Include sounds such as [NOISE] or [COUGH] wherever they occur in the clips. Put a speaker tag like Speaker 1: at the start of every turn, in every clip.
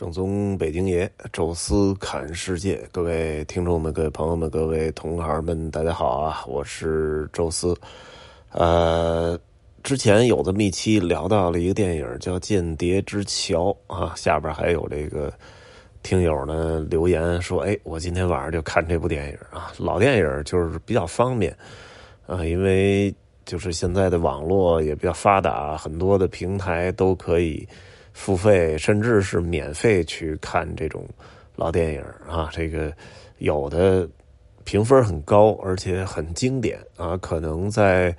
Speaker 1: 正宗北京爷，宙斯侃世界，各位听众们、各位朋友们、各位同行们，大家好啊！我是宙斯。呃，之前有这么一期聊到了一个电影叫《间谍之桥》啊，下边还有这个听友呢留言说：“哎，我今天晚上就看这部电影啊。”老电影就是比较方便啊，因为就是现在的网络也比较发达，很多的平台都可以。付费甚至是免费去看这种老电影啊，这个有的评分很高，而且很经典啊，可能在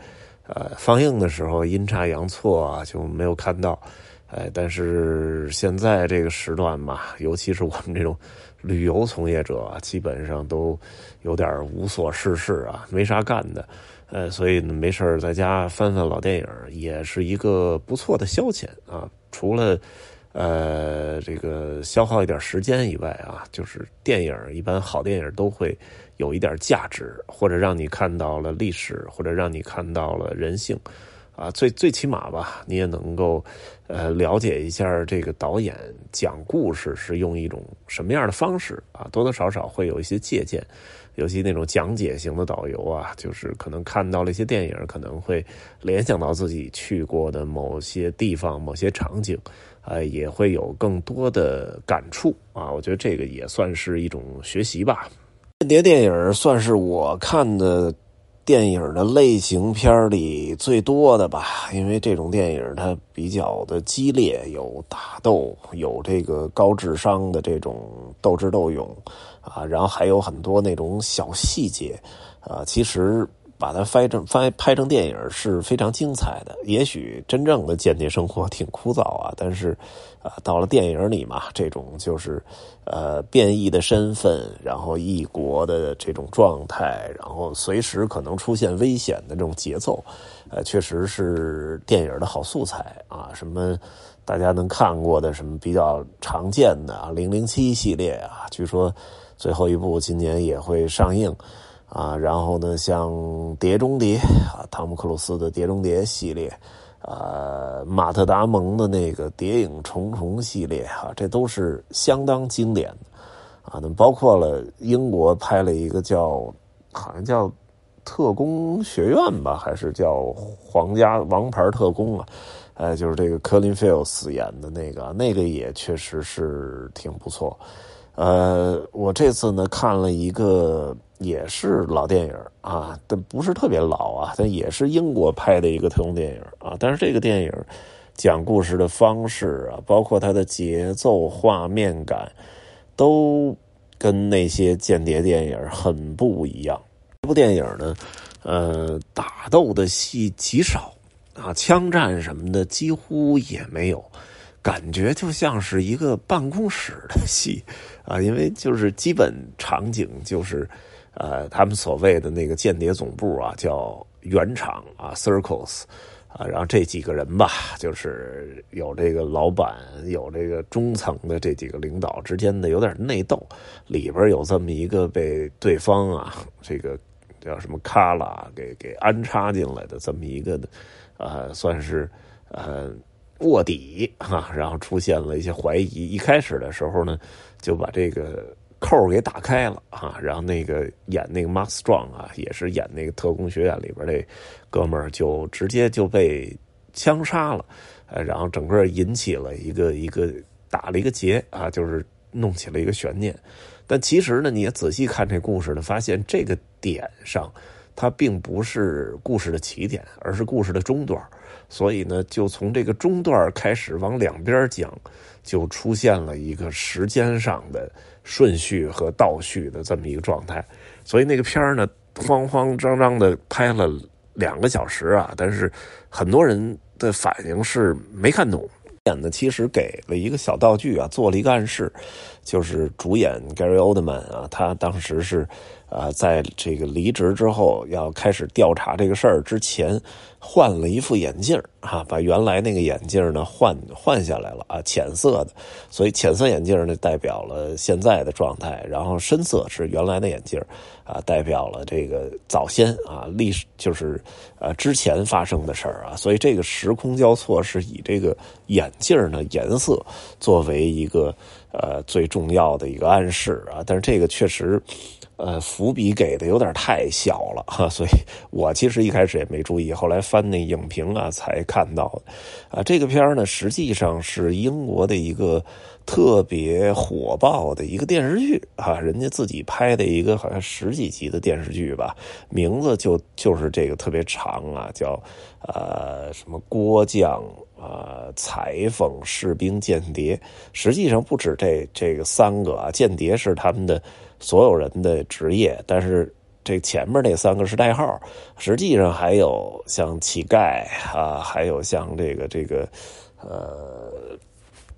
Speaker 1: 呃放映的时候阴差阳错啊就没有看到，哎，但是现在这个时段嘛，尤其是我们这种旅游从业者，基本上都有点无所事事啊，没啥干的，呃，所以，没事在家翻翻老电影也是一个不错的消遣啊。除了，呃，这个消耗一点时间以外啊，就是电影一般好电影都会有一点价值，或者让你看到了历史，或者让你看到了人性，啊，最最起码吧，你也能够呃了解一下这个导演讲故事是用一种什么样的方式啊，多多少少会有一些借鉴。尤其那种讲解型的导游啊，就是可能看到了一些电影，可能会联想到自己去过的某些地方、某些场景，呃，也会有更多的感触啊。我觉得这个也算是一种学习吧。间谍电影算是我看的电影的类型片里最多的吧，因为这种电影它比较的激烈，有打斗，有这个高智商的这种斗智斗勇。啊，然后还有很多那种小细节，啊，其实把它拍成拍拍成电影是非常精彩的。也许真正的间谍生活挺枯燥啊，但是，啊，到了电影里嘛，这种就是呃变异的身份，然后异国的这种状态，然后随时可能出现危险的这种节奏，呃，确实是电影的好素材啊。什么大家能看过的什么比较常见的啊，零零七系列啊，据说。最后一部今年也会上映，啊，然后呢，像《碟中谍》啊，汤姆克鲁斯的《碟中谍》系列，啊，马特达蒙的那个《谍影重重》系列，哈，这都是相当经典的，啊，那么包括了英国拍了一个叫，好像叫《特工学院》吧，还是叫《皇家王牌特工》啊，呃，就是这个科林菲尔斯演的那个，那个也确实是挺不错。呃，我这次呢看了一个也是老电影啊，但不是特别老啊，但也是英国拍的一个特工电影啊。但是这个电影讲故事的方式啊，包括它的节奏、画面感，都跟那些间谍电影很不一样。这部电影呢，呃，打斗的戏极少啊，枪战什么的几乎也没有。感觉就像是一个办公室的戏啊，因为就是基本场景就是，呃，他们所谓的那个间谍总部啊，叫原厂啊，Circles 啊，然后这几个人吧，就是有这个老板，有这个中层的这几个领导之间的有点内斗，里边有这么一个被对方啊，这个叫什么卡拉给给安插进来的这么一个，呃，算是呃。卧底哈，然后出现了一些怀疑。一开始的时候呢，就把这个扣给打开了哈，然后那个演那个 Mark Strong 啊，也是演那个特工学院里边那哥们儿，就直接就被枪杀了，呃，然后整个引起了一个一个打了一个结啊，就是弄起了一个悬念。但其实呢，你也仔细看这故事呢，发现这个点上，它并不是故事的起点，而是故事的中段。所以呢，就从这个中段开始往两边讲，就出现了一个时间上的顺序和倒叙的这么一个状态。所以那个片儿呢，慌慌张张的拍了两个小时啊，但是很多人的反应是没看懂。演的其实给了一个小道具啊，做了一个暗示，就是主演 Gary Oldman 啊，他当时是啊，在这个离职之后要开始调查这个事儿之前，换了一副眼镜啊，把原来那个眼镜呢换换下来了啊，浅色的，所以浅色眼镜呢代表了现在的状态，然后深色是原来的眼镜啊，代表了这个早先啊历史就是呃之前发生的事儿啊，所以这个时空交错是以这个眼镜的颜色作为一个呃最重要的一个暗示啊，但是这个确实。呃，伏笔给的有点太小了哈，[LAUGHS] 所以我其实一开始也没注意，后来翻那影评啊才看到。啊，这个片呢，实际上是英国的一个特别火爆的一个电视剧啊，人家自己拍的一个好像十几集的电视剧吧，名字就就是这个特别长啊，叫呃什么郭将啊裁缝士兵间谍，实际上不止这这个三个啊，间谍是他们的。所有人的职业，但是这前面那三个是代号，实际上还有像乞丐啊，还有像这个这个，呃，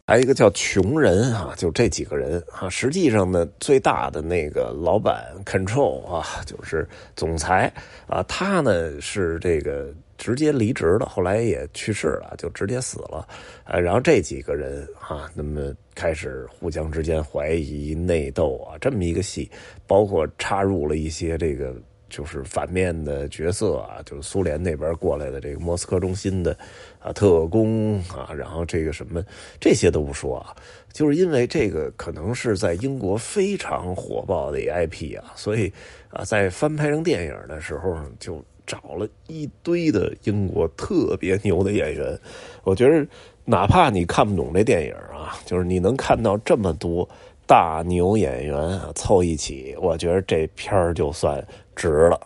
Speaker 1: 还有一个叫穷人啊，就这几个人啊。实际上呢，最大的那个老板 control 啊，就是总裁啊，他呢是这个。直接离职了，后来也去世了，就直接死了。呃，然后这几个人啊，那么开始互相之间怀疑、内斗啊，这么一个戏，包括插入了一些这个就是反面的角色啊，就是苏联那边过来的这个莫斯科中心的啊特工啊，然后这个什么这些都不说啊，就是因为这个可能是在英国非常火爆的 IP 啊，所以啊，在翻拍成电影的时候就。找了一堆的英国特别牛的演员，我觉得哪怕你看不懂这电影啊，就是你能看到这么多大牛演员啊凑一起，我觉得这片儿就算值了。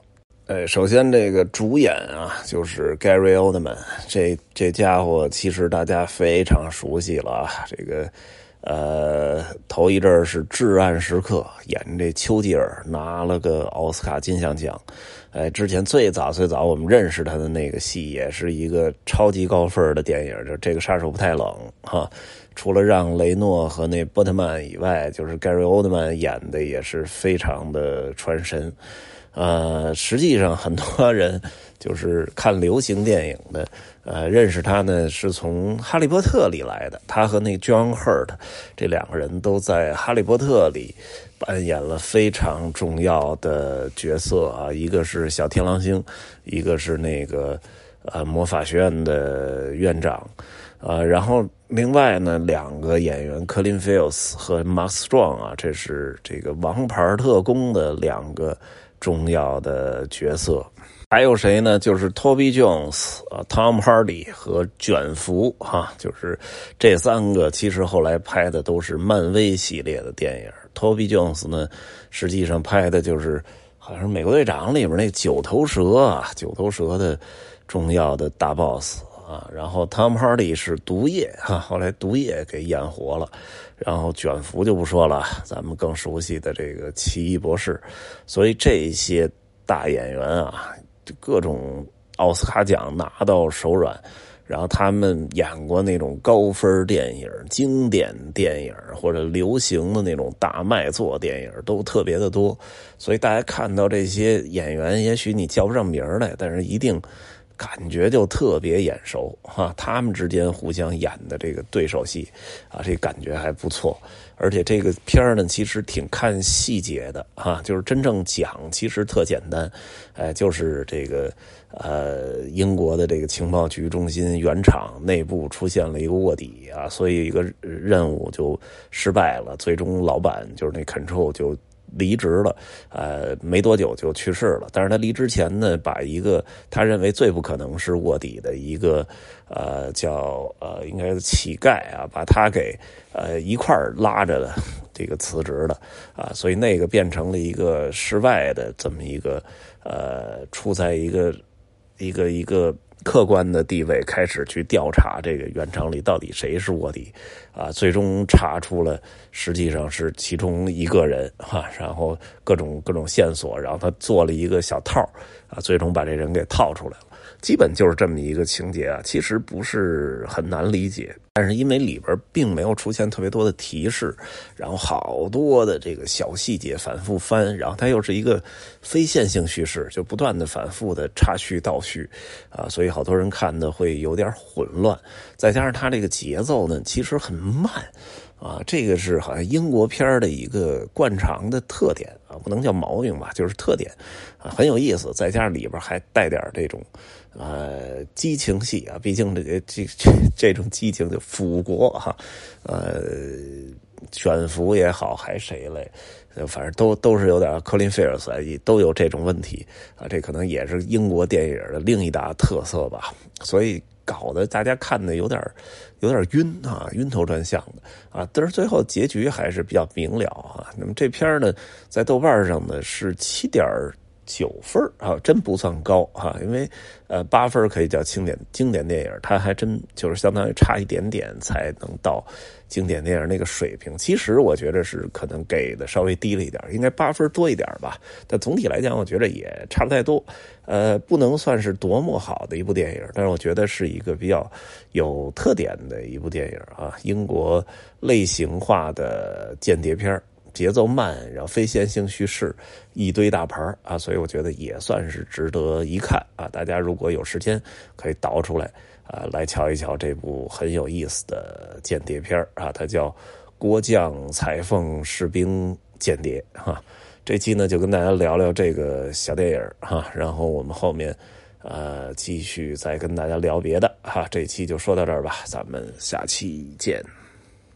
Speaker 1: 哎，首先这个主演啊，就是 Gary Oldman，这这家伙其实大家非常熟悉了啊，这个。呃，头一阵是《至暗时刻》，演这丘吉尔拿了个奥斯卡金像奖。哎，之前最早最早我们认识他的那个戏，也是一个超级高分的电影，就这个杀手不太冷哈。除了让雷诺和那波特曼以外，就是 Gary Oldman 演的也是非常的传神。呃，实际上很多人就是看流行电影的，呃，认识他呢是从《哈利波特》里来的。他和那 John Hurt 这两个人都在《哈利波特》里扮演了非常重要的角色啊，一个是小天狼星，一个是那个呃魔法学院的院长，呃，然后另外呢两个演员 Colin Fields 和 Mark Strong 啊，这是这个王牌特工的两个。重要的角色还有谁呢？就是 Toby Jones 啊，Tom Hardy 和卷福哈，就是这三个。其实后来拍的都是漫威系列的电影。Toby Jones 呢，实际上拍的就是好像是《美国队长》里边那九头蛇啊，九头蛇的重要的大 boss 啊。然后 Tom Hardy 是毒液哈，后来毒液给演活了。然后卷福就不说了，咱们更熟悉的这个奇异博士，所以这些大演员啊，各种奥斯卡奖拿到手软，然后他们演过那种高分电影、经典电影或者流行的那种大卖座电影都特别的多，所以大家看到这些演员，也许你叫不上名来，但是一定。感觉就特别眼熟哈，他们之间互相演的这个对手戏，啊，这感觉还不错。而且这个片儿呢，其实挺看细节的哈，就是真正讲其实特简单，哎，就是这个呃，英国的这个情报局中心原厂内部出现了一个卧底啊，所以一个任务就失败了，最终老板就是那 control 就。离职了，呃，没多久就去世了。但是他离职前呢，把一个他认为最不可能是卧底的一个，呃，叫呃，应该是乞丐啊，把他给呃一块拉着的这个辞职的啊，所以那个变成了一个室外的这么一个呃，处在一个一个一个。客观的地位开始去调查这个原厂里到底谁是卧底，啊，最终查出了实际上是其中一个人哈，然后各种各种线索，然后他做了一个小套啊，最终把这人给套出来了。基本就是这么一个情节啊，其实不是很难理解，但是因为里边并没有出现特别多的提示，然后好多的这个小细节反复翻，然后它又是一个非线性叙事，就不断的反复的插叙倒叙，啊，所以好多人看的会有点混乱，再加上它这个节奏呢，其实很慢。啊，这个是好像英国片的一个惯常的特点啊，不能叫毛病吧，就是特点啊，很有意思。再加上里边还带点这种呃激情戏啊，毕竟这这这 [LAUGHS] 这种激情就腐国哈，呃，选服也好，还谁嘞，反正都都是有点科林菲尔斯都有这种问题啊，这可能也是英国电影的另一大特色吧，所以。搞得大家看的有点有点晕啊，晕头转向的啊，但是最后结局还是比较明了啊。那么这片呢，在豆瓣上呢是七点。九分啊，真不算高哈，因为呃八分可以叫经典经典电影，它还真就是相当于差一点点才能到经典电影那个水平。其实我觉得是可能给的稍微低了一点，应该八分多一点吧。但总体来讲，我觉得也差不太多。呃，不能算是多么好的一部电影，但是我觉得是一个比较有特点的一部电影啊，英国类型化的间谍片节奏慢，然后非线性叙事，一堆大牌啊，所以我觉得也算是值得一看啊。大家如果有时间，可以倒出来啊，来瞧一瞧这部很有意思的间谍片啊。它叫《郭将裁缝士兵间谍》哈。这期呢就跟大家聊聊这个小电影哈，然后我们后面呃继续再跟大家聊别的哈。这期就说到这儿吧，咱们下期见。